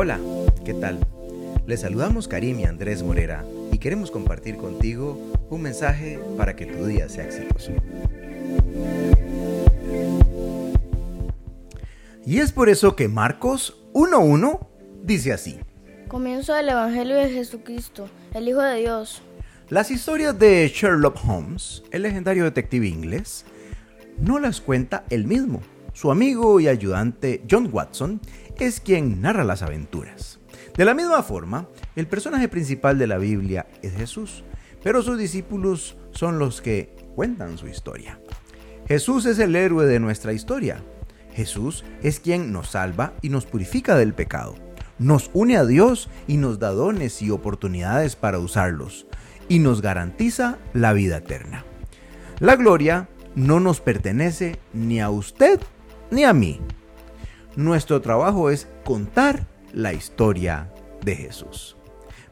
Hola, ¿qué tal? Les saludamos Karim y Andrés Morera y queremos compartir contigo un mensaje para que tu día sea exitoso. Y es por eso que Marcos 1.1 dice así. Comienzo del Evangelio de Jesucristo, el Hijo de Dios. Las historias de Sherlock Holmes, el legendario detective inglés, no las cuenta él mismo. Su amigo y ayudante John Watson es quien narra las aventuras. De la misma forma, el personaje principal de la Biblia es Jesús, pero sus discípulos son los que cuentan su historia. Jesús es el héroe de nuestra historia. Jesús es quien nos salva y nos purifica del pecado. Nos une a Dios y nos da dones y oportunidades para usarlos. Y nos garantiza la vida eterna. La gloria no nos pertenece ni a usted ni a mí. Nuestro trabajo es contar la historia de Jesús.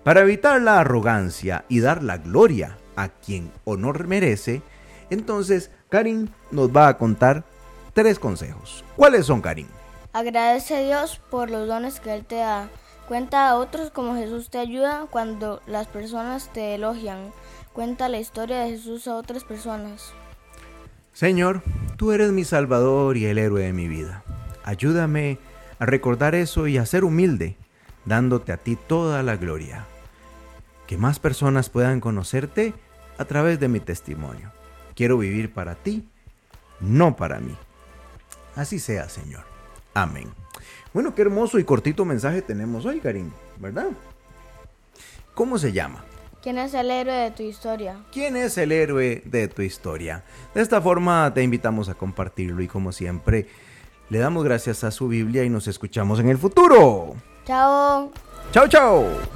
Para evitar la arrogancia y dar la gloria a quien honor merece, entonces Karim nos va a contar tres consejos. ¿Cuáles son, Karim? Agradece a Dios por los dones que Él te da. Cuenta a otros como Jesús te ayuda cuando las personas te elogian. Cuenta la historia de Jesús a otras personas. Señor, tú eres mi Salvador y el héroe de mi vida. Ayúdame a recordar eso y a ser humilde, dándote a ti toda la gloria. Que más personas puedan conocerte a través de mi testimonio. Quiero vivir para ti, no para mí. Así sea, Señor. Amén. Bueno, qué hermoso y cortito mensaje tenemos hoy, Karim, ¿verdad? ¿Cómo se llama? ¿Quién es el héroe de tu historia? ¿Quién es el héroe de tu historia? De esta forma te invitamos a compartirlo y como siempre, le damos gracias a su Biblia y nos escuchamos en el futuro. Chao. Chao, chao.